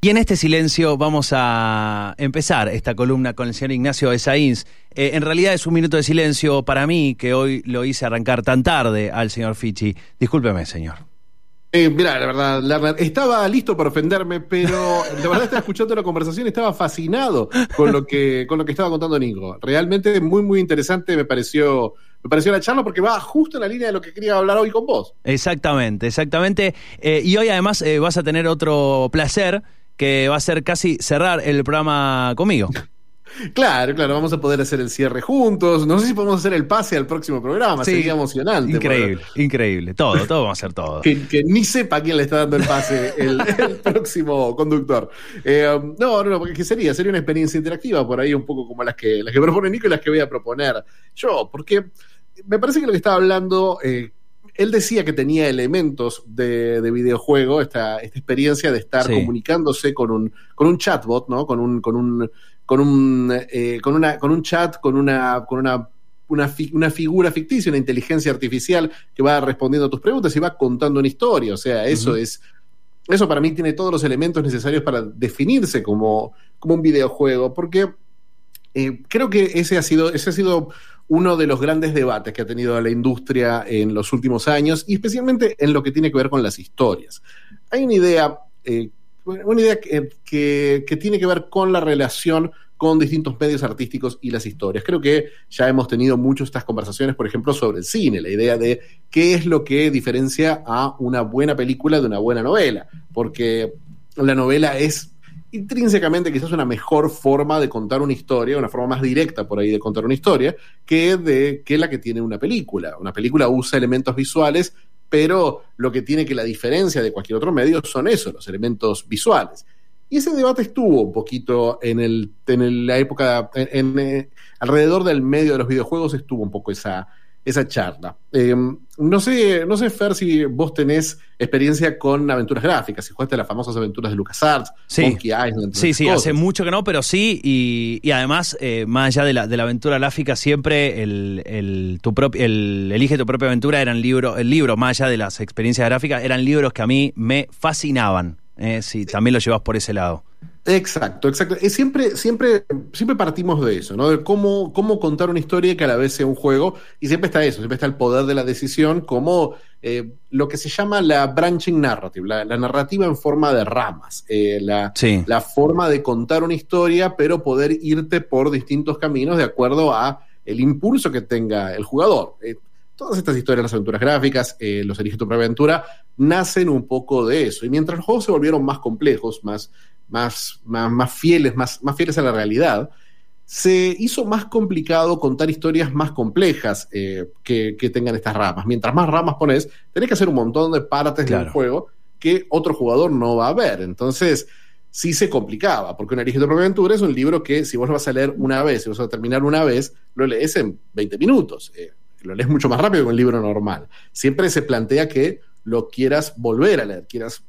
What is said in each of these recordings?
Y en este silencio vamos a empezar esta columna con el señor Ignacio Esaíns. Eh, en realidad es un minuto de silencio para mí, que hoy lo hice arrancar tan tarde al señor Fichi. Discúlpeme, señor. Eh, mira, la verdad, estaba listo para ofenderme, pero la verdad estaba escuchando la conversación, estaba fascinado con lo que, con lo que estaba contando Nico. Realmente muy, muy interesante me pareció, me pareció la charla porque va justo en la línea de lo que quería hablar hoy con vos. Exactamente, exactamente. Eh, y hoy además eh, vas a tener otro placer que va a ser casi cerrar el programa conmigo. Claro, claro, vamos a poder hacer el cierre juntos. No sé si podemos hacer el pase al próximo programa, Sí. sería emocionante. Increíble, increíble. Todo, todo vamos a hacer todo. Que, que ni sepa quién le está dando el pase el, el próximo conductor. Eh, um, no, no, no, porque ¿qué sería? Sería una experiencia interactiva por ahí, un poco como las que, las que propone Nico y las que voy a proponer yo, porque me parece que lo que estaba hablando, eh, él decía que tenía elementos de, de videojuego, esta, esta experiencia de estar Sí. comunicándose con un, con un chatbot, ¿no? Con un, con un, con un, eh, con una, con un chat, con una, con una una, fi- una figura ficticia, una inteligencia artificial que va respondiendo a tus preguntas y va contando una historia. O sea, eso es. Eso para mí tiene todos los elementos necesarios para definirse como, como un videojuego. Porque eh, creo que ese ha sido, ese ha sido uno de los grandes debates que ha tenido la industria en los últimos años, y especialmente en lo que tiene que ver con las historias. Hay una idea, eh, una idea que, tiene que ver con la relación con distintos medios artísticos y las historias. Creo que ya hemos tenido muchas estas conversaciones, por ejemplo, sobre el cine, la idea de qué es lo que diferencia a una buena película de una buena novela, porque la novela es intrínsecamente quizás una mejor forma de contar una historia, una forma más directa por ahí de contar una historia, que, de, que la que tiene una película. Una película usa elementos visuales, pero lo que tiene que la diferencia de cualquier otro medio son eso, los elementos visuales. Y ese debate estuvo un poquito en, el, en el- la época, en, eh, alrededor del medio de los videojuegos estuvo un poco esa, esa charla. Eh, no sé, no sé, Fer, si vos tenés experiencia con aventuras gráficas, si jugaste las famosas aventuras de LucasArts, Sí. Monkey Island. Sí, sí, cosas. hace mucho que no, pero sí, y, y además, eh, más allá de la, de la aventura gráfica, siempre el, el, tu el Elige tu propia aventura eran libros, el libro, más allá de las experiencias gráficas, eran libros que a mí me fascinaban. Eh, sí, también lo llevas por ese lado. Exacto, exacto. Siempre, siempre, siempre partimos de eso, ¿no? De cómo, cómo contar una historia que a la vez sea un juego. Y siempre está eso, siempre está el poder de la decisión como eh, lo que se llama la branching narrative, la, la narrativa en forma de ramas. Eh, la, Sí. la forma de contar una historia, pero poder irte por distintos caminos de acuerdo a el impulso que tenga el jugador. Eh, todas estas historias, las aventuras gráficas, eh, los Elige tu propia aventura, nacen un poco de eso. Y mientras los juegos se volvieron más complejos, más, más, más, más fieles, más, más fieles a la realidad, se hizo más complicado contar historias más complejas eh, que, que tengan estas ramas. Mientras más ramas pones, tenés que hacer un montón de partes Claro. del juego que otro jugador no va a ver. Entonces, sí se complicaba, porque un Elige tu propia aventura es un libro que si vos lo vas a leer una vez, si vas a terminar una vez, lo lees en 20 minutos. Eh, lo lees mucho más rápido que un libro normal. Siempre se plantea que lo quieras volver a leer, quieras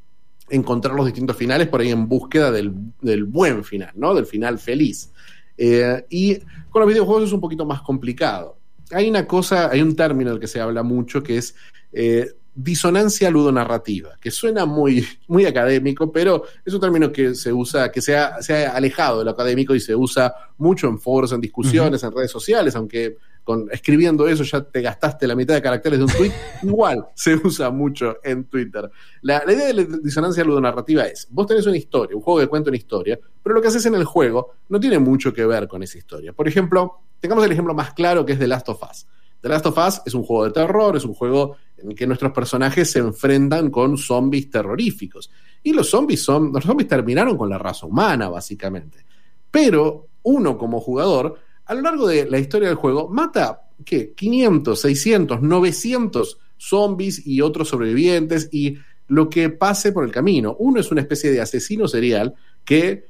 encontrar los distintos finales por ahí en búsqueda del, del buen final, ¿no? Del final feliz. Eh, y con los videojuegos es un poquito más complicado. Hay una cosa, hay un término del que se habla mucho que es eh, disonancia ludonarrativa, que suena muy, muy académico, pero es un término que se usa, que se ha, se ha alejado de lo académico y se usa mucho en foros, en discusiones, en redes sociales, aunque con, escribiendo eso ya te gastaste la mitad de caracteres de un tweet, igual se usa mucho en Twitter. La, la idea de la disonancia ludonarrativa es, vos tenés una historia, un juego que cuenta una historia, pero lo que haces en el juego no tiene mucho que ver con esa historia. Por ejemplo, tengamos el ejemplo más claro que es The Last of Us. The Last of Us es un juego de terror, es un juego en el que nuestros personajes se enfrentan con zombies terroríficos. Y los zombies son, los zombies terminaron con la raza humana, básicamente. Pero uno como jugador, a lo largo de la historia del juego, mata, ¿qué? 500, 600, 900 zombies y otros sobrevivientes y lo que pase por el camino. Uno es una especie de asesino serial que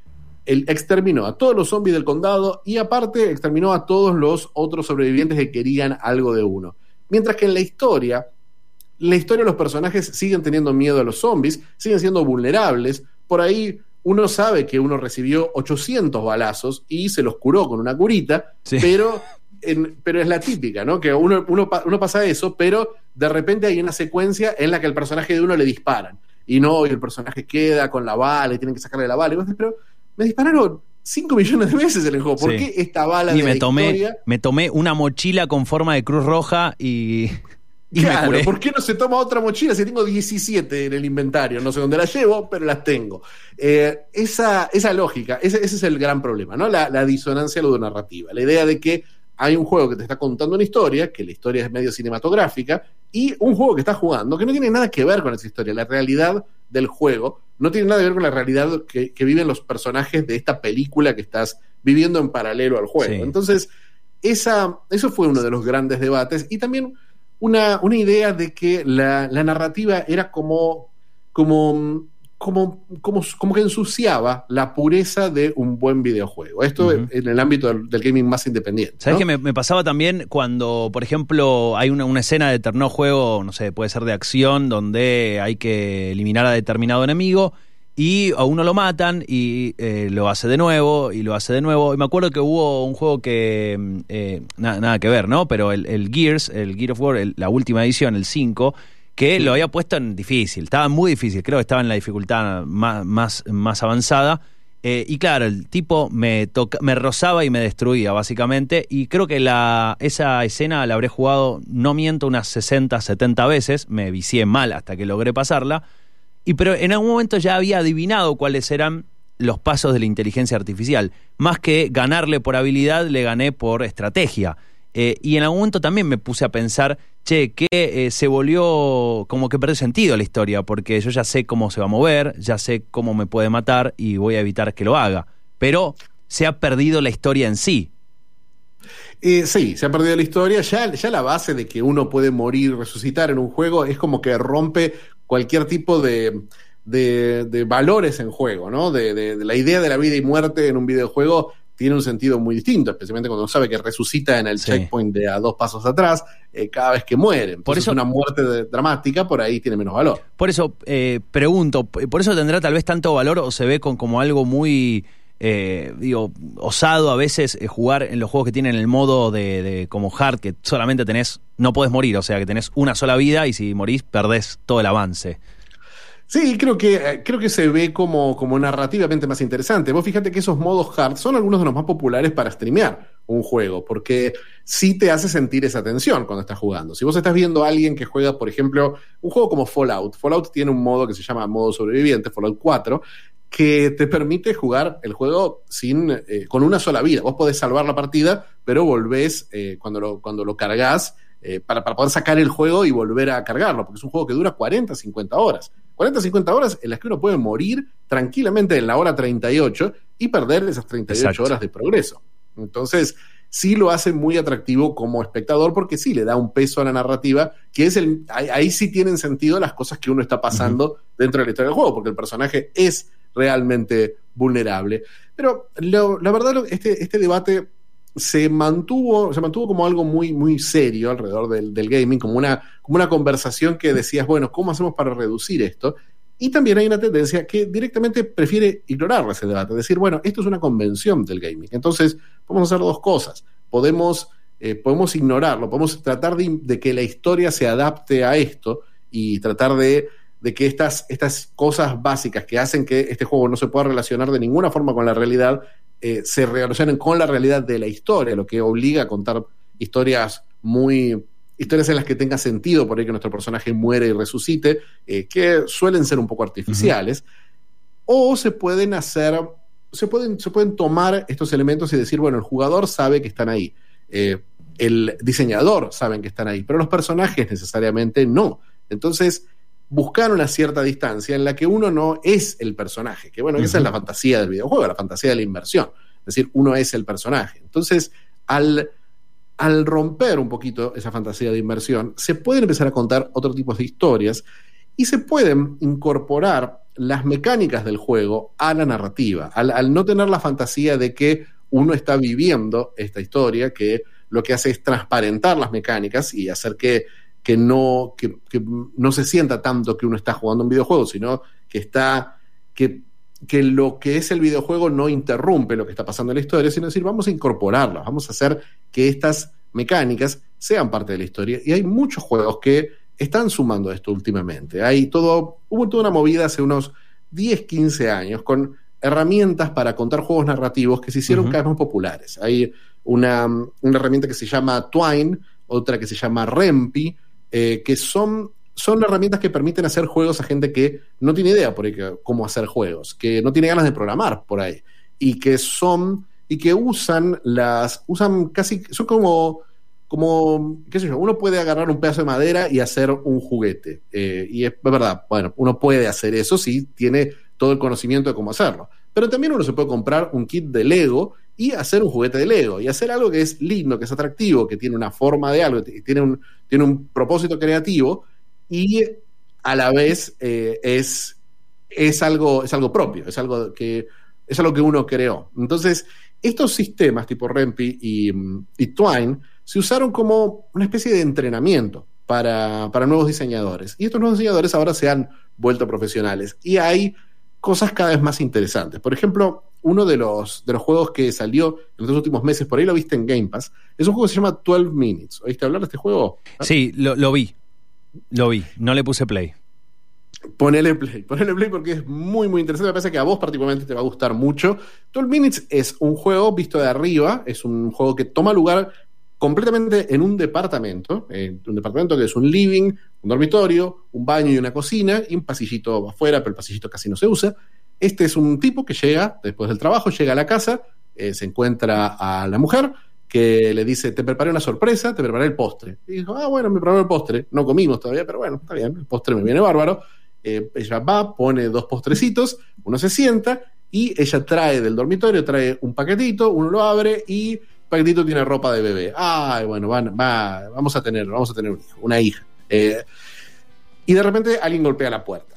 exterminó a todos los zombies del condado y aparte exterminó a todos los otros sobrevivientes que querían algo de uno. Mientras que en la historia, la historia los personajes siguen teniendo miedo a los zombies, siguen siendo vulnerables. Por ahí uno sabe que uno recibió 800 balazos y se los curó con una curita, Sí. pero, en- pero es la típica, ¿no? Que uno, uno, uno pasa eso, pero de repente hay una secuencia en la que el personaje de uno le disparan. Y no, y el personaje queda con la bala y tienen que sacarle la bala. Y vos pero me dispararon 5 millones de veces en el juego. ¿Por Sí. qué esta bala Y de me la tomé, historia? me tomé una mochila con forma de cruz roja y, y me Claro, curé. ¿por qué no se toma otra mochila si tengo 17 en el inventario? No sé dónde las llevo, pero las tengo. Eh, esa, esa lógica, ese, ese es el gran problema, ¿no? La, la disonancia ludonarrativa. La idea de que hay un juego que te está contando una historia, que la historia es medio cinematográfica, y un juego que estás jugando que no tiene nada que ver con esa historia. La realidad del juego no tiene nada que ver con la realidad que, que viven los personajes de esta película que estás viviendo en paralelo al juego. Sí. Entonces, esa, eso fue uno de los grandes debates. Y también una, una idea de que la, la narrativa era como, como, como, como, como que ensuciaba la pureza de un buen videojuego. Esto en el ámbito del, del gaming más independiente. ¿Sabes me, me pasaba también cuando, por ejemplo, hay una, una escena de determinado juego, no sé, puede ser de acción, donde hay que eliminar a determinado enemigo y a uno lo matan y eh, lo hace de nuevo y lo hace de nuevo. Y me acuerdo que hubo un juego que, mm, eh, na- nada que ver, ¿no? Pero el, el Gears, el Gear of War, el- la última edición, el 5, que lo había puesto en difícil, estaba muy difícil, creo que estaba en la dificultad más, más, más avanzada. Eh, y claro, el tipo me, toca, me rozaba y me destruía, básicamente. Y creo que la, esa escena la habré jugado, no miento, unas 60, 70 veces. Me vicié mal hasta que logré pasarla. Y pero en algún momento ya había adivinado cuáles eran los pasos de la inteligencia artificial. Más que ganarle por habilidad, le gané por estrategia. Eh, y en algún momento también me puse a pensar, che, que eh, se volvió como que perdió sentido la historia, porque yo ya sé cómo se va a mover, ya sé cómo me puede matar y voy a evitar que lo haga. Pero se ha perdido la historia en sí. Eh, sí, se ha perdido la historia. Ya, ya la base de que uno puede morir resucitar en un juego es como que rompe cualquier tipo de, de- de valores en juego, ¿no? De, de- de la idea de la vida y muerte en un videojuego tiene un sentido muy distinto, especialmente cuando uno sabe que resucita en el Sí. checkpoint de a dos pasos atrás eh, cada vez que muere. Por eso- una muerte dramática por ahí tiene menos valor. Por eso eh, pregunto, por eso tendrá tal vez tanto valor o se ve con, como algo muy, eh, digo, osado a veces eh, jugar en los juegos que tienen el modo de, de como hard, que solamente tenés, no podés morir, o sea que tenés una sola vida y si morís perdés todo el avance. Sí, creo que, eh, creo que se ve como, como narrativamente más interesante. Vos fíjate que esos modos hard son algunos de los más populares para streamear un juego, porque sí te hace sentir esa tensión cuando estás jugando. Si vos estás viendo a alguien que juega, por ejemplo, un juego como Fallout, Fallout tiene un modo que se llama modo sobreviviente, Fallout 4, que te permite jugar el juego sin, eh, con una sola vida. Vos podés salvar la partida, pero volvés eh, cuando, lo, cuando lo cargas eh, para, para poder sacar el juego y volver a cargarlo, porque es un juego que dura 40, 50 horas. 40, 50 horas en las que uno puede morir tranquilamente en la hora 38 y perder esas 38 Exacto. horas de progreso. Entonces, sí lo hace muy atractivo como espectador porque sí le da un peso a la narrativa, que es el ahí, ahí sí tienen sentido las cosas que uno está pasando dentro de la historia del juego, porque el personaje es realmente vulnerable. Pero la verdad, este, este debate se mantuvo, se mantuvo como algo muy, muy serio alrededor del, del gaming, como una, como una conversación que decías, bueno, ¿cómo hacemos para reducir esto? Y también hay una tendencia que directamente prefiere ignorar ese debate, decir, bueno, esto es una convención del gaming. Entonces, podemos hacer dos cosas. Podemos, eh, podemos ignorarlo, podemos tratar de que la historia se adapte a esto y tratar de, de que estas, estas cosas básicas que hacen que este juego no se pueda relacionar de ninguna forma con la realidad, eh, se relacionen con la realidad de la historia, lo que obliga a contar historias muy historias en las que tenga sentido por ahí que nuestro personaje muere y resucite, eh, que suelen ser un poco artificiales, o se pueden hacer, se pueden, se pueden tomar estos elementos y decir, bueno, el jugador sabe que están ahí, eh, el diseñador sabe que están ahí, pero los personajes necesariamente no. Entonces, buscar una cierta distancia en la que uno no es el personaje, que bueno, esa es la fantasía del videojuego, la fantasía de la inversión, es decir, uno es el personaje. Entonces, al, al romper un poquito esa fantasía de inversión, se pueden empezar a contar otro tipo de historias y se pueden incorporar las mecánicas del juego a la narrativa, al, no tener la fantasía de que uno está viviendo esta historia, que lo que hace es transparentar las mecánicas y hacer que, que no, que, no se sienta tanto que uno está jugando un videojuego, sino que está, que, que lo que es el videojuego no interrumpe lo que está pasando en la historia, sino decir, vamos a incorporarlas, vamos a hacer que estas mecánicas sean parte de la historia. Y hay muchos juegos que están sumando esto últimamente. Hay todo, hubo toda una movida hace unos 10, 15 años con herramientas para contar juegos narrativos que se hicieron cada vez más populares. Hay una, una, herramienta que se llama Twine, otra que se llama Rempi, eh, que son, son herramientas que permiten hacer juegos a gente que no tiene idea por ahí cómo hacer juegos, que no tiene ganas de programar por ahí, y que son, y que usan las, usan casi, son como como, qué sé yo, uno puede agarrar un pedazo de madera y hacer un juguete. Eh, y es verdad, bueno, uno puede hacer eso si tiene todo el conocimiento de cómo hacerlo. Pero también uno se puede comprar un kit de Lego y hacer un juguete de Lego y hacer algo que es lindo, que es atractivo, que tiene una forma de algo, tiene un, tiene un propósito creativo y a la vez eh, es, es, algo, es algo propio, es algo que es algo que uno creó. Entonces, estos sistemas tipo Rempi y, y Twine se usaron como una especie de entrenamiento para, nuevos diseñadores. Y estos nuevos diseñadores ahora se han vuelto profesionales. Y hay cosas cada vez más interesantes. Por ejemplo, uno de los, de los juegos que salió en los últimos meses, por ahí lo viste en Game Pass, es un juego que se llama 12 Minutes. ¿Oíste hablar de este juego? Sí, lo, vi. Lo vi. No le puse play. Ponele play, ponele play porque es muy, muy interesante. Me parece que a vos particularmente te va a gustar mucho. 12 Minutes es un juego visto de arriba, es un juego que toma lugar completamente en un departamento, un departamento que es un living, un dormitorio, un baño y una cocina, y un pasillito afuera, pero el pasillito casi no se usa. Este es un tipo que llega después del trabajo, llega a la casa, eh, se encuentra a la mujer, que le dice, te preparé una sorpresa, te preparé el postre. Y dijo, ah, bueno, me preparé el postre. No comimos todavía, pero bueno, está bien, el postre me viene bárbaro. Eh, ella va, pone dos postrecitos, uno se sienta y ella trae del dormitorio, trae un paquetito, uno lo abre y paquetito tiene ropa de bebé. Ay, bueno, vamos a tener, vamos a tener una hija. Eh, y de repente alguien golpea la puerta.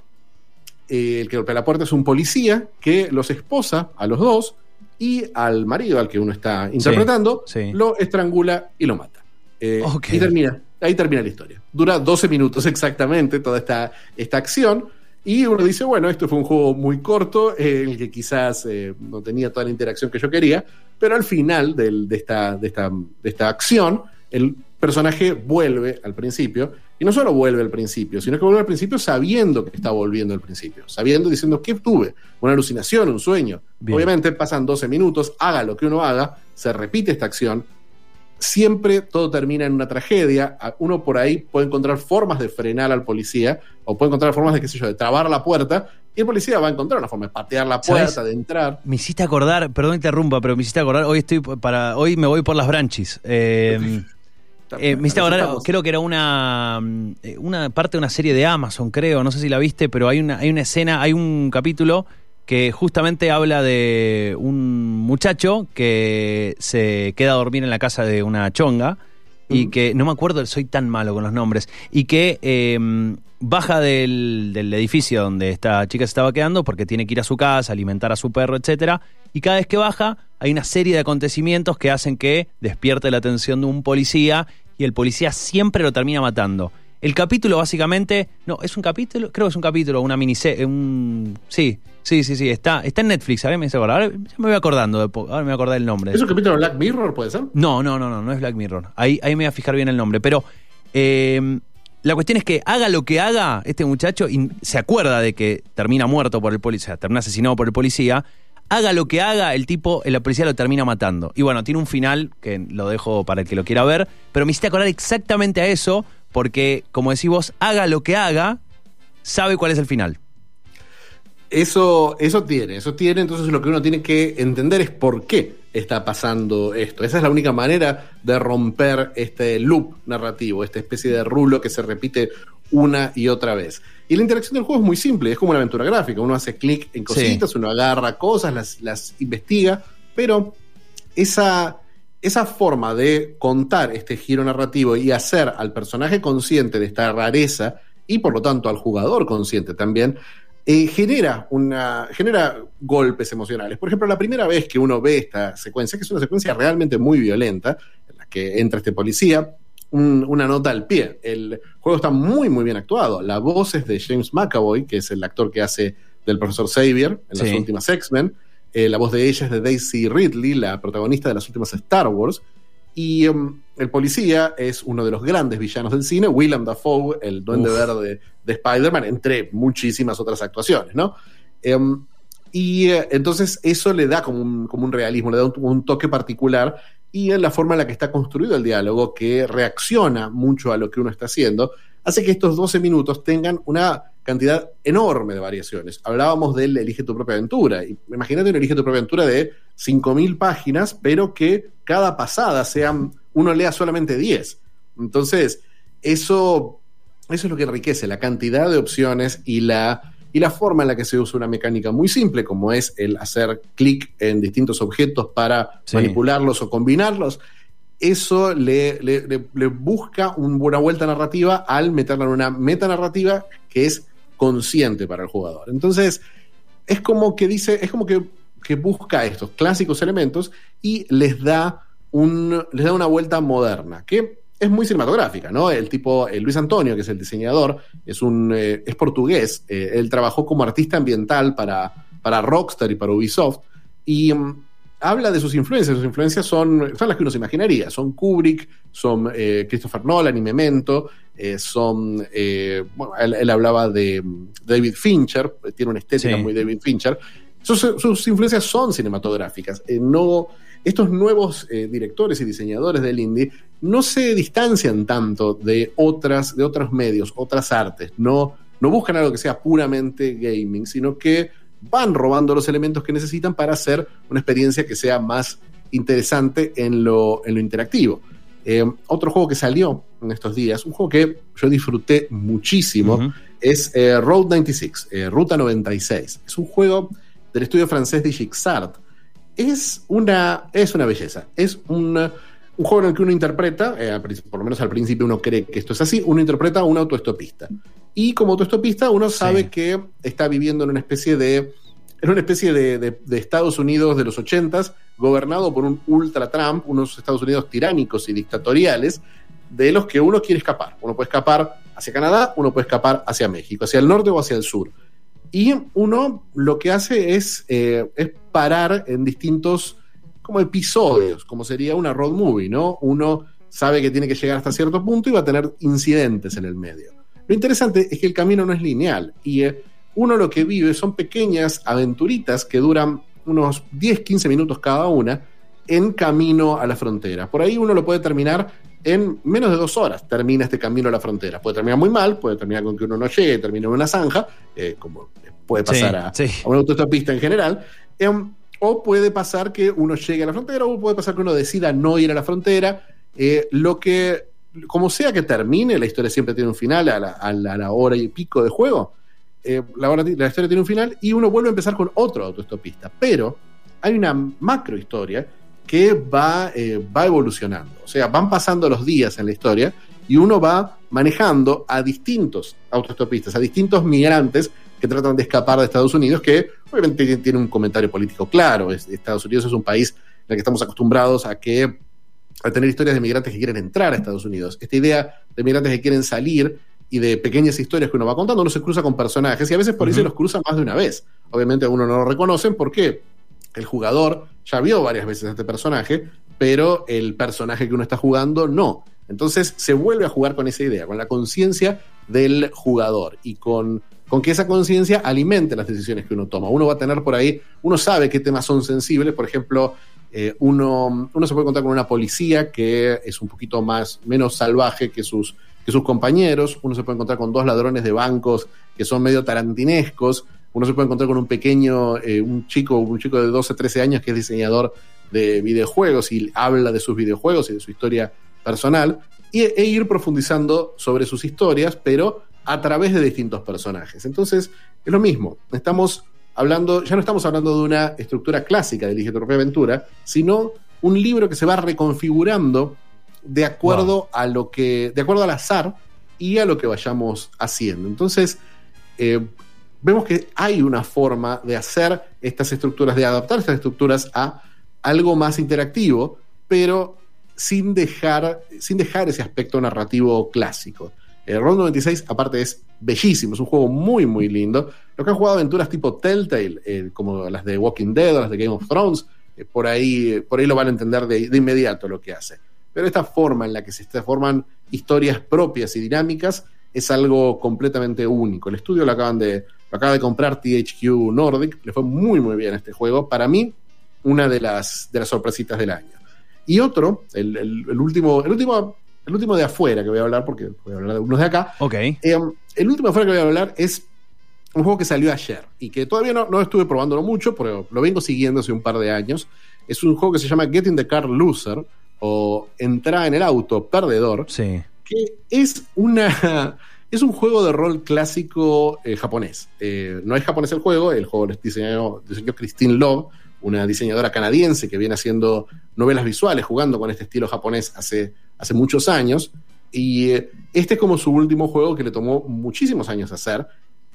Eh, el que golpea la puerta es un policía que los esposa a los dos y al marido al que uno está interpretando lo estrangula y lo mata. Eh, y termina, ahí termina la historia. Dura 12 minutos exactamente toda esta, esta acción. Y uno dice, bueno, esto fue un juego muy corto, el que quizás no tenía toda la interacción que yo quería, pero al final de, esta, de, esta, de esta acción, el personaje vuelve al principio, y no solo vuelve al principio, sino que vuelve al principio sabiendo que está volviendo al principio, sabiendo, diciendo, ¿qué tuve? Una alucinación, un sueño. Obviamente pasan 12 minutos, haga lo que uno haga, se repite esta acción, siempre todo termina en una tragedia. Uno por ahí puede encontrar formas de frenar al policía, o puede encontrar formas de, qué sé yo, de trabar la puerta, y el policía va a encontrar una forma de patear la puerta, de entrar. Me hiciste acordar, perdón interrumpa, pero me hiciste acordar, hoy estoy para, hoy me voy por las branchis. Eh, eh, acordar, creo que era una, eh, una parte de una serie de Amazon, creo, no sé si la viste, pero hay una, hay una escena, hay un capítulo que justamente habla de un muchacho que se queda a dormir en la casa de una chonga y que, no me acuerdo, soy tan malo con los nombres, y que em, baja del, edificio donde esta chica se estaba quedando porque tiene que ir a su casa, alimentar a su perro, etcétera, y cada vez que baja hay una serie de acontecimientos que hacen que despierte la atención de un policía y el policía siempre lo termina matando. El capítulo básicamente, no, es un capítulo, creo que es un capítulo, una miniserie, un, sí, sí, sí, sí, está, está en Netflix, a ver, me Ahora ya me voy acordando, ahora me voy a acordar el nombre. ¿Es un capítulo de Black Mirror, puede ser? No, no, no, no, no es Black Mirror. Ahí, ahí me voy a fijar bien el nombre, pero eh, la cuestión es que haga lo que haga este muchacho y se acuerda de que termina muerto por el policía, termina asesinado por el policía, haga lo que haga, el tipo, la policía lo termina matando. Y bueno, tiene un final que lo dejo para el que lo quiera ver, pero me hiciste acordar exactamente a eso porque, como decís vos, haga lo que haga, sabe cuál es el final. Eso, eso tiene, eso tiene, entonces lo que uno tiene que entender es por qué está pasando esto. Esa es la única manera de romper este loop narrativo, esta especie de rulo que se repite una y otra vez. Y la interacción del juego es muy simple, es como una aventura gráfica. Uno hace clic en cositas, uno agarra cosas, las, las investiga, pero esa, esa forma de contar este giro narrativo y hacer al personaje consciente de esta rareza y por lo tanto al jugador consciente también, eh, genera, una, genera golpes emocionales. Por ejemplo, la primera vez que uno ve esta secuencia, que es una secuencia realmente muy violenta, en la que entra este policía, una nota al pie. El juego está muy, muy bien actuado. La voz es de James McAvoy, que es el actor que hace del profesor Xavier en las últimas X-Men. Eh, la voz de ella es de Daisy Ridley, la protagonista de las últimas Star Wars. Y um, el policía es uno de los grandes villanos del cine, Willem Dafoe, el duende verde de Spider-Man, entre muchísimas otras actuaciones, ¿no? Em, y eh, entonces eso le da como un, como un realismo, le da un, toque particular y en la forma en la que está construido el diálogo, que reacciona mucho a lo que uno está haciendo, hace que estos 12 minutos tengan una cantidad enorme de variaciones. Hablábamos del Elige tu propia aventura. Imagínate un Elige tu propia aventura de 5.000 páginas, pero que cada pasada sean, uno lea solamente 10. Entonces, eso, eso es lo que enriquece, la cantidad de opciones y la, y la forma en la que se usa una mecánica muy simple, como es el hacer clic en distintos objetos para manipularlos o combinarlos eso le, busca una vuelta narrativa al meterla en una metanarrativa que es consciente para el jugador. Entonces, es como que dice, es como que, busca estos clásicos elementos y les da, un, les da una vuelta moderna, que es muy cinematográfica, ¿no? El tipo, Luis Antonio, que es el diseñador, es, un, eh, es portugués, eh, él trabajó como artista ambiental para, para Rockstar y para Ubisoft, y mm, habla de sus influencias. Sus influencias son, son las que uno se imaginaría. Son Kubrick, son eh, Christopher Nolan y Memento, eh, son. Eh, bueno, él, hablaba de David Fincher, tiene una estética muy David Fincher. Sus, influencias son cinematográficas. no, estos nuevos directores y diseñadores del indie no se distancian tanto de, otras, de otros medios, otras artes. No, no buscan algo que sea puramente gaming, sino que van robando los elementos que necesitan para hacer una experiencia que sea más interesante en lo, en lo interactivo. Eh, otro juego que salió en estos días, un juego que yo disfruté muchísimo, es eh, Road 96, eh, Ruta 96. Es un juego del estudio francés de Gixart. Es una, es una belleza, es un, un juego en el que uno interpreta, por lo menos al principio uno cree que esto es así, uno interpreta a un autoestopista. Y como autoestopista uno sabe que está viviendo en una especie de en una especie de, Estados Unidos de los ochentas, gobernado por un ultra Trump, unos Estados Unidos tiránicos y dictatoriales, de los que uno quiere escapar. Uno puede escapar hacia Canadá, uno puede escapar hacia México, hacia el norte o hacia el sur. Y uno lo que hace es, eh, es parar en distintos como episodios, como sería una road movie, ¿no? Uno sabe que tiene que llegar hasta cierto punto y va a tener incidentes en el medio. Lo interesante es que el camino no es lineal y eh, uno lo que vive son pequeñas aventuritas que duran unos 10, 15 minutos cada una en camino a la frontera. Por ahí uno lo puede terminar en menos de dos horas, termina este camino a la frontera. Puede terminar muy mal, puede terminar con que uno no llegue, termine en una zanja, eh, como puede pasar a, una autostopista en general. Em, o puede pasar que uno llegue a la frontera, o puede pasar que uno decida no ir a la frontera. Eh, lo que como sea que termine, la historia siempre tiene un final a la, hora y pico de juego. Eh, la, la, historia tiene un final y uno vuelve a empezar con otro autoestopista. Pero hay una macro historia que va, eh, va evolucionando. O sea, van pasando los días en la historia y uno va manejando a distintos autoestopistas, a distintos migrantes que tratan de escapar de Estados Unidos, que obviamente tiene un comentario político claro. Estados Unidos es un país en el que estamos acostumbrados a que a tener historias de migrantes que quieren entrar a Estados Unidos. Esta idea de migrantes que quieren salir y de pequeñas historias que uno va contando, uno se cruza con personajes y a veces por eso los cruza más de una vez. Obviamente uno no lo reconocen porque el jugador ya vio varias veces a este personaje, pero el personaje que uno está jugando no. Entonces se vuelve a jugar con esa idea, con la conciencia del jugador y con, con que esa conciencia alimente las decisiones que uno toma. Uno va a tener por ahí, uno sabe qué temas son sensibles, por ejemplo, eh, uno, uno, se puede contar con una policía que es un poquito más, menos salvaje que sus, que sus compañeros, uno se puede encontrar con dos ladrones de bancos que son medio tarantinescos, uno se puede encontrar con un pequeño, eh, un chico, un chico de 12, 13 años que es diseñador de videojuegos y habla de sus videojuegos y de su historia personal, y, e ir profundizando sobre sus historias, pero a través de distintos personajes. Entonces, es lo mismo, estamos hablando, ya no estamos hablando de una estructura clásica de Elige tu propia aventura, sino un libro que se va reconfigurando de acuerdo a lo que, de acuerdo al azar y a lo que vayamos haciendo. Entonces, eh, vemos que hay una forma de hacer estas estructuras, de adaptar estas estructuras a algo más interactivo, pero sin dejar, sin dejar ese aspecto narrativo clásico. El Round 96, aparte, es bellísimo, es un juego muy, muy lindo. Los que han jugado aventuras tipo Telltale, eh, como las de Walking Dead o las de Game of Thrones, eh, por, ahí, por ahí lo van a entender de, de, inmediato lo que hace. Pero esta forma en la que se forman historias propias y dinámicas es algo completamente único. El estudio lo acaban de, lo acaba de comprar THQ Nordic, le fue muy, muy bien este juego. Para mí, una de las, de las sorpresitas del año. Y otro, el, el, último, el último, el último de afuera que voy a hablar, porque voy a hablar de unos de acá. Ok. Eh, el último de afuera que voy a hablar es un juego que salió ayer y que todavía no, no estuve probándolo mucho, pero lo vengo siguiendo hace un par de años. Es un juego que se llama Get in the Car Loser o Entra en el auto perdedor. Sí. Que es una. Es un juego de rol clásico eh, japonés. Eh, no es japonés el juego, el juego lo diseñó, diseñó Christine Love, una diseñadora canadiense que viene haciendo novelas visuales, jugando con este estilo japonés hace, hace muchos años. Y eh, este es como su último juego que le tomó muchísimos años hacer.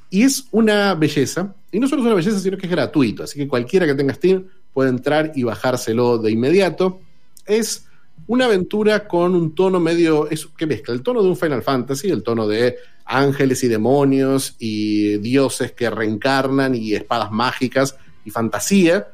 Y es una belleza. Y no solo es una belleza, sino que es gratuito. Así que cualquiera que tenga Steam puede entrar y bajárselo de inmediato. Es una aventura con un tono medio, es, que mezcla el tono de un Final Fantasy, el tono de ángeles y demonios y dioses que reencarnan y espadas mágicas y fantasía,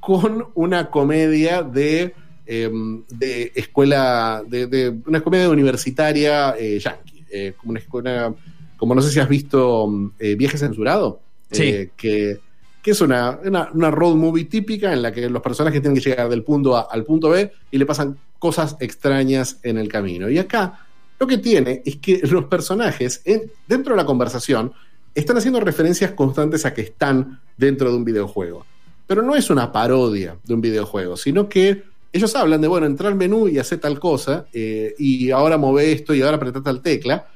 con una comedia de, eh, de escuela, de, de, una comedia universitaria eh, yankee, eh, como una escuela, como no sé si has visto eh, Viaje Censurado, sí. que, que, es una, una, una, road movie típica en la que los personajes tienen que llegar del punto A al punto B y le pasan cosas extrañas en el camino. Y acá lo que tiene es que los personajes, en, dentro de la conversación, están haciendo referencias constantes a que están dentro de un videojuego. Pero no es una parodia de un videojuego, sino que ellos hablan de, bueno, entrar al menú y hacer tal cosa, eh, y ahora move esto y ahora apretar tal tecla,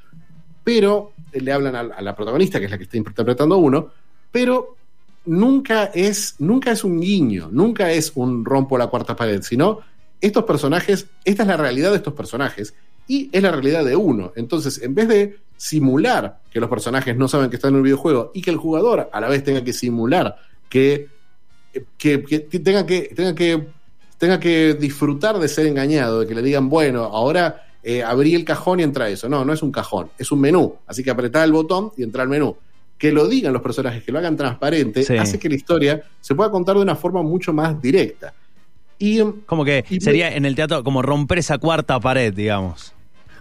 pero le hablan a, a, la protagonista, que es la que está interpretando uno, pero nunca es, nunca es un guiño, nunca es un rompo la cuarta pared, sino estos personajes, esta es la realidad de estos personajes y es la realidad de uno. Entonces, en vez de simular que los personajes no saben que están en un videojuego y que el jugador a la vez tenga que simular que, que, que tenga que tenga que tenga que disfrutar de ser engañado, de que le digan, bueno, ahora eh, abrí el cajón y entra eso. No, no es un cajón, es un menú. Así que apretá el botón y entra al menú. Que lo digan los personajes, que lo hagan transparente, sí. hace que la historia se pueda contar de una forma mucho más directa. Y, como que y sería me, en el teatro como romper esa cuarta pared, digamos.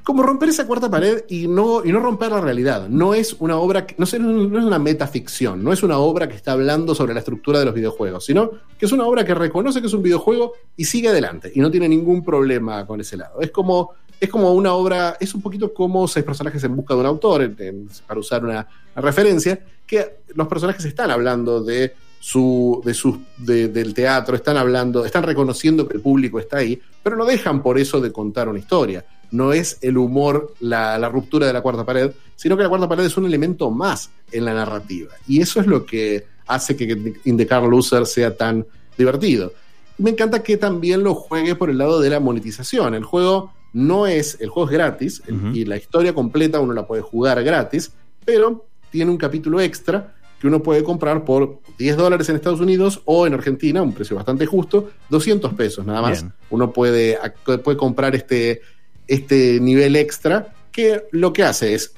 Como romper esa cuarta pared y no, y no romper la realidad. No es una obra, que, no, es, no es una metaficción, no es una obra que está hablando sobre la estructura de los videojuegos, sino que es una obra que reconoce que es un videojuego y sigue adelante y no tiene ningún problema con ese lado. Es como, es como una obra, es un poquito como seis personajes en busca de un autor, en, en, para usar una, una referencia, que los personajes están hablando de su, de su, de, del teatro, están hablando, están reconociendo que el público está ahí, pero no dejan por eso de contar una historia. No es el humor la, la, ruptura de la cuarta pared, sino que la cuarta pared es un elemento más en la narrativa. Y eso es lo que hace que In the Car Loser sea tan divertido. Me encanta que también lo juegue por el lado de la monetización. El juego no es, el juego es gratis uh -huh. y la historia completa uno la puede jugar gratis, pero tiene un capítulo extra que uno puede comprar por 10 dólares en Estados Unidos o en Argentina, un precio bastante justo, 200 pesos nada más. Bien. Uno puede, puede comprar este, este nivel extra que lo que hace es,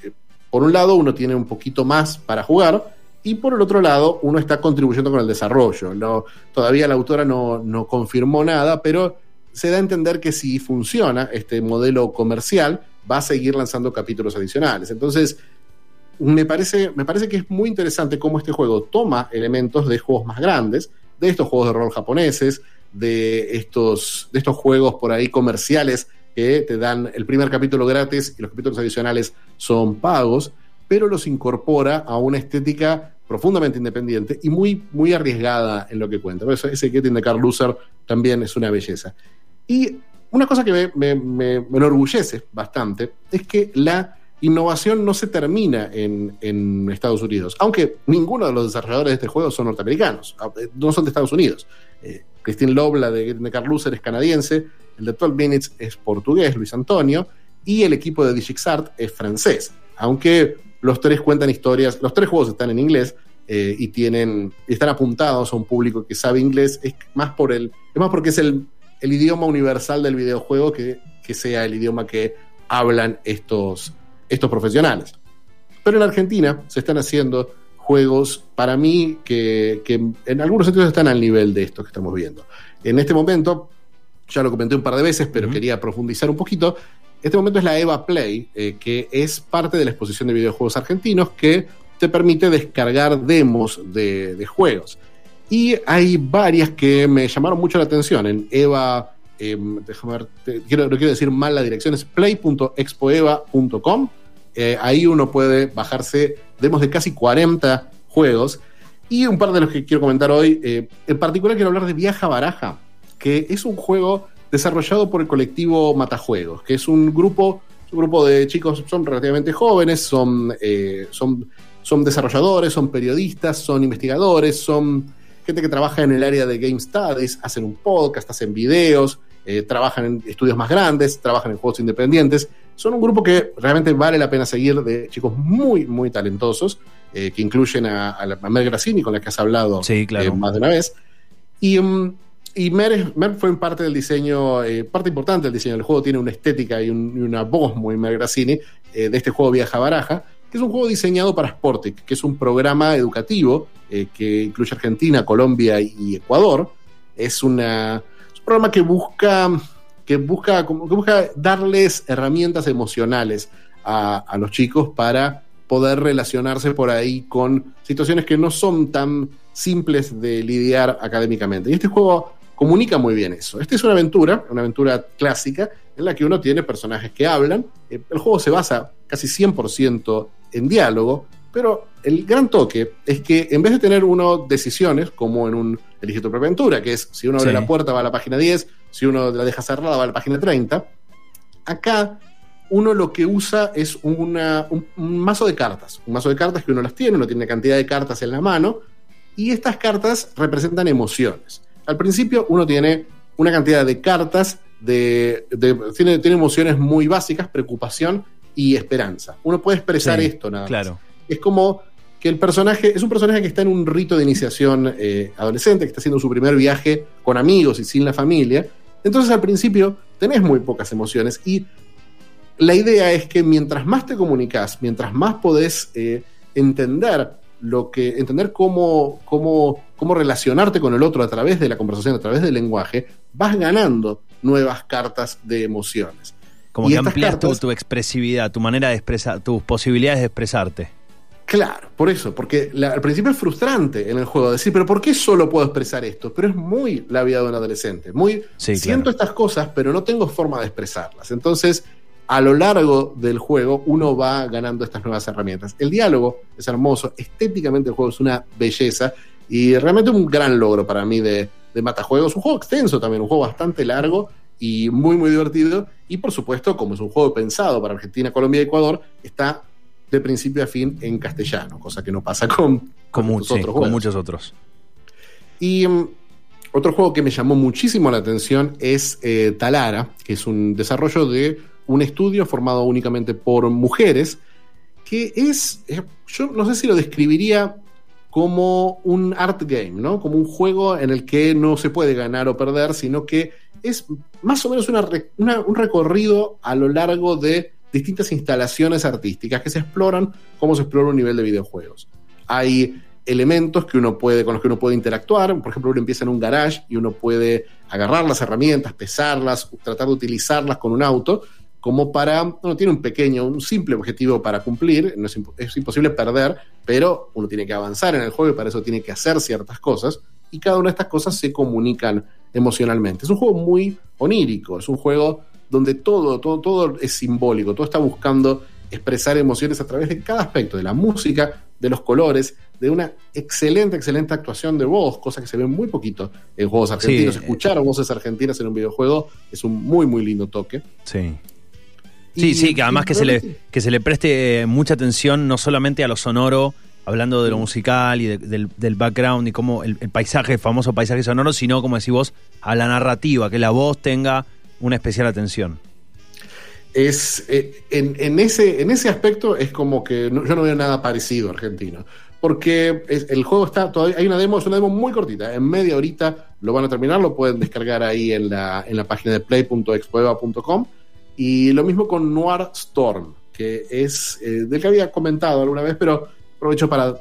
por un lado, uno tiene un poquito más para jugar y por el otro lado, uno está contribuyendo con el desarrollo. No, todavía la autora no, no confirmó nada, pero se da a entender que si funciona este modelo comercial, va a seguir lanzando capítulos adicionales. Entonces, me parece, me parece que es muy interesante cómo este juego toma elementos de juegos más grandes, de estos juegos de rol japoneses, de estos, de estos juegos por ahí comerciales que te dan el primer capítulo gratis y los capítulos adicionales son pagos, pero los incorpora a una estética profundamente independiente y muy, muy arriesgada en lo que cuenta. Por eso ese Get in the Car Loser también es una belleza. Y una cosa que me, me, me, me enorgullece bastante es que la innovación no se termina en, Estados Unidos, aunque ninguno de los desarrolladores de este juego son norteamericanos, no son de Estados Unidos. Eh, Christine Loeb, la de, de Carl Loser, es canadiense, el de 12 Minutes es portugués, Luis Antonio, y el equipo de DigixArt es francés. aunque los tres cuentan historias, los tres juegos están en inglés eh, y tienen, están apuntados a un público que sabe inglés, es más por el, es más porque es el, idioma universal del videojuego que sea el idioma que hablan estos, estos profesionales. Pero en Argentina se están haciendo juegos, para mí, que, que en algunos sentidos están al nivel de estos que estamos viendo. En este momento, ya lo comenté un par de veces, pero quería profundizar un poquito. Este momento es la EVA Play, eh, que es parte de la exposición de videojuegos argentinos que te permite descargar demos de, de juegos. Y hay varias que me llamaron mucho la atención. En EVA, eh, déjame ver, quiero, no quiero decir mal la dirección, es play.expoeva.com. Eh, ahí uno puede bajarse demos de casi 40 juegos. Y un par de los que quiero comentar hoy. eh, en particular quiero hablar de Viaja Baraja, que es un juego desarrollado por el colectivo Matajuegos, que es un grupo, un grupo de chicos, son relativamente jóvenes, son, eh, son, son desarrolladores, son periodistas, son investigadores, son gente que trabaja en el área de Game Studies, hacen un podcast, hacen videos, eh, trabajan en estudios más grandes, trabajan en juegos independientes. Son un grupo que realmente vale la pena seguir de chicos muy, muy talentosos, eh, que incluyen a, a, a Mer Grassini, con la que has hablado Sí, claro. eh, más de una vez. Y, mm, y Mer, Mer fue en parte del diseño, eh, parte importante del diseño del juego, tiene una estética y, un- y una voz muy Mer Grassini eh, de este juego Viaja Baraja, es un juego diseñado para Sportic, que es un programa educativo eh, que incluye Argentina, Colombia y Ecuador. Es, una, un programa que busca, que busca, que busca darles herramientas emocionales a los chicos para poder relacionarse por ahí con situaciones que no son tan simples de lidiar académicamente. Y este juego comunica muy bien eso. Esta es una aventura, una aventura clásica, en la que uno tiene personajes que hablan. Eh, El juego se basa casi 100% en diálogo, pero el gran toque es que en vez de tener uno decisiones, como en un Elige tu propia aventura, que es si uno abre Sí. la puerta va a la página 10, si uno la deja cerrada va a la página 30, acá uno lo que usa es una- un, un mazo de cartas. Un mazo de cartas que uno las tiene, uno tiene una cantidad de cartas en la mano, y estas cartas representan emociones. Al principio uno tiene una cantidad de cartas, de, de- tiene, tiene emociones muy básicas, preocupación y esperanza. Uno puede expresar Sí, esto nada más. Claro. Es como que el personaje es un personaje que está en un rito de iniciación eh, adolescente, que está haciendo su primer viaje con amigos y sin la familia. Entonces al principio tenés muy pocas emociones y la idea es que mientras más te comunicas, mientras más podés eh, entender lo que, entender cómo, cómo, cómo relacionarte con el otro a través de la conversación, a través del lenguaje, vas ganando nuevas cartas de emociones. Como Y que tu, cartas- tu expresividad, tu manera de expresar, tus posibilidades de expresarte. Claro, por eso, porque la- al principio es frustrante en el juego decir, pero ¿por qué solo puedo expresar esto? Pero es muy la vida de un adolescente, muy Sí, siento claro. estas cosas, pero no tengo forma de expresarlas. Entonces, a lo largo del juego, uno va ganando estas nuevas herramientas. El diálogo es hermoso, estéticamente el juego es una belleza y realmente un gran logro para mí de, de Matajuegos. Un juego extenso también, un juego bastante largo y muy, muy divertido. Y por supuesto, como es un juego pensado para Argentina, Colombia y Ecuador, está de principio a fin en castellano, cosa que no pasa con, Con, con mu- estos sí, otros con muchos otros. Y mm, otro juego que me llamó muchísimo la atención es eh, Talara, que es un desarrollo de un estudio formado únicamente por mujeres, que es, eh, yo no sé si lo describiría como un art game, ¿no? Como un juego en el que no se puede ganar o perder, sino que es más o menos un recorrido a lo largo de distintas instalaciones artísticas que se exploran como se explora un nivel de videojuegos. Hay elementos que uno puede, con los que uno puede interactuar. Por ejemplo, uno empieza en un garage y uno puede agarrar las herramientas, pesarlas, tratar de utilizarlas con un auto, como para, uno tiene un pequeño, un simple objetivo para cumplir, no es, impo- es imposible perder, pero uno tiene que avanzar en el juego y para eso tiene que hacer ciertas cosas, y cada una de estas cosas se comunican emocionalmente. Es un juego muy onírico, es un juego donde todo, todo, todo es simbólico, todo está buscando expresar emociones a través de cada aspecto, de la música, de los colores, de una excelente, excelente actuación de voz, cosa que se ve muy poquito en juegos argentinos. Sí. Escuchar voces argentinas en un videojuego es un muy, muy lindo toque. Sí. Y- Sí, sí, que además que se, le, que se le preste eh, mucha atención no solamente a lo sonoro, hablando de lo musical y de- del, del background y cómo el, el paisaje, el famoso paisaje sonoro, sino, como decís vos, a la narrativa, que la voz tenga una especial atención. es eh, en, en, ese, en ese aspecto es como que no, yo no veo nada parecido a argentino. Porque es, el juego está todavía. Hay una demo, es una demo muy cortita. En media horita lo van a terminar, lo pueden descargar ahí en la, en la página de play.expoeva.com. Y lo mismo con Noir Storm, que es eh, del que había comentado alguna vez, pero aprovecho para,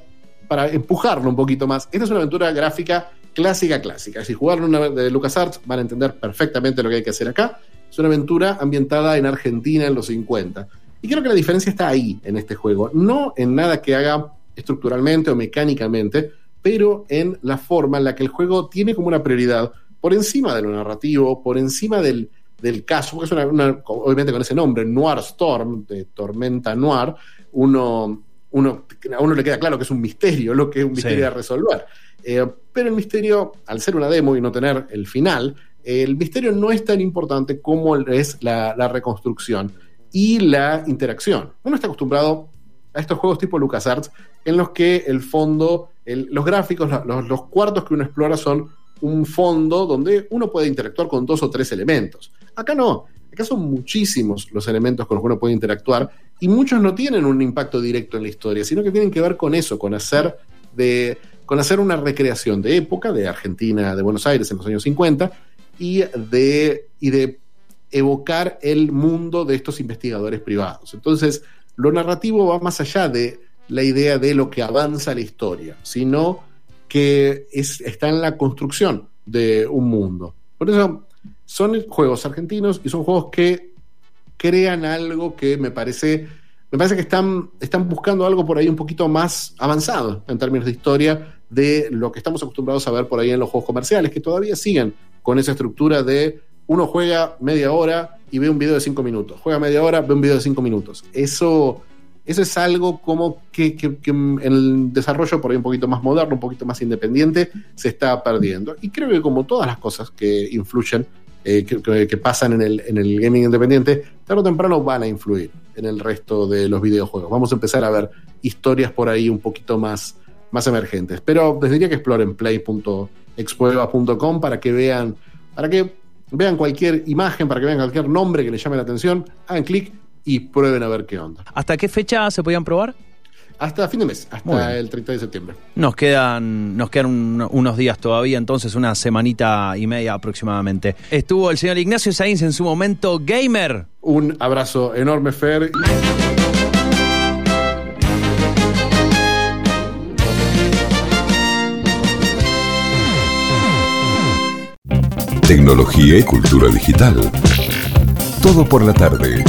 para empujarlo un poquito más. Esta es una aventura gráfica clásica, clásica. Si jugaron una de LucasArts, van a entender perfectamente lo que hay que hacer acá. Es una aventura ambientada en Argentina en los 50. Y creo que la diferencia está ahí, en este juego. No en nada que haga estructuralmente o mecánicamente, pero en la forma en la que el juego tiene como una prioridad por encima de lo narrativo, por encima del, del caso, porque es una, obviamente con ese nombre, Noir Storm, de Tormenta Noir, uno, uno, a uno le queda claro que es un misterio, lo que es un misterio sí. a resolver. Eh, pero el misterio, al ser una demo y no tener el final, eh, el misterio no es tan importante como es la, la, reconstrucción y la interacción. Uno está acostumbrado a estos juegos tipo LucasArts en los que el fondo, el, los gráficos, los, los cuartos que uno explora son un fondo donde uno puede interactuar con dos o tres elementos. Acá no, acá son muchísimos los elementos con los que uno puede interactuar y muchos no tienen un impacto directo en la historia, sino que tienen que ver con eso, con hacer, de, con hacer una recreación de época, de Argentina, de Buenos Aires en los años 50, y de, y de evocar el mundo de estos investigadores privados. Entonces, lo narrativo va más allá de la idea de lo que avanza la historia, sino que es, está en la construcción de un mundo. Por eso son juegos argentinos y son juegos que crean algo que me parece, me parece que están, están buscando algo por ahí un poquito más avanzado en términos de historia de lo que estamos acostumbrados a ver por ahí en los juegos comerciales, que todavía siguen con esa estructura de uno juega media hora y ve un video de cinco minutos, juega media hora, ve un video de cinco minutos. Eso, eso es algo como que, que, que, en el desarrollo por ahí un poquito más moderno, un poquito más independiente, se está perdiendo. Y creo que como todas las cosas que influyen, eh, que, pasan en el, en el gaming independiente, tarde o temprano van a influir en el resto de los videojuegos. Vamos a empezar a ver historias por ahí un poquito más, más emergentes. Pero les diría que exploren play.expueva.com para que vean, para que vean cualquier imagen, para que vean cualquier nombre que les llame la atención, hagan clic y prueben a ver qué onda. ¿Hasta qué fecha se podían probar? Hasta fin de mes, hasta el 30 de septiembre. Nos quedan, nos quedan un, unos días todavía, entonces una semanita y media aproximadamente. Estuvo el señor Ignacio Sainz en su momento gamer. Un abrazo enorme, Fer. Tecnología y cultura digital. Todo por la tarde.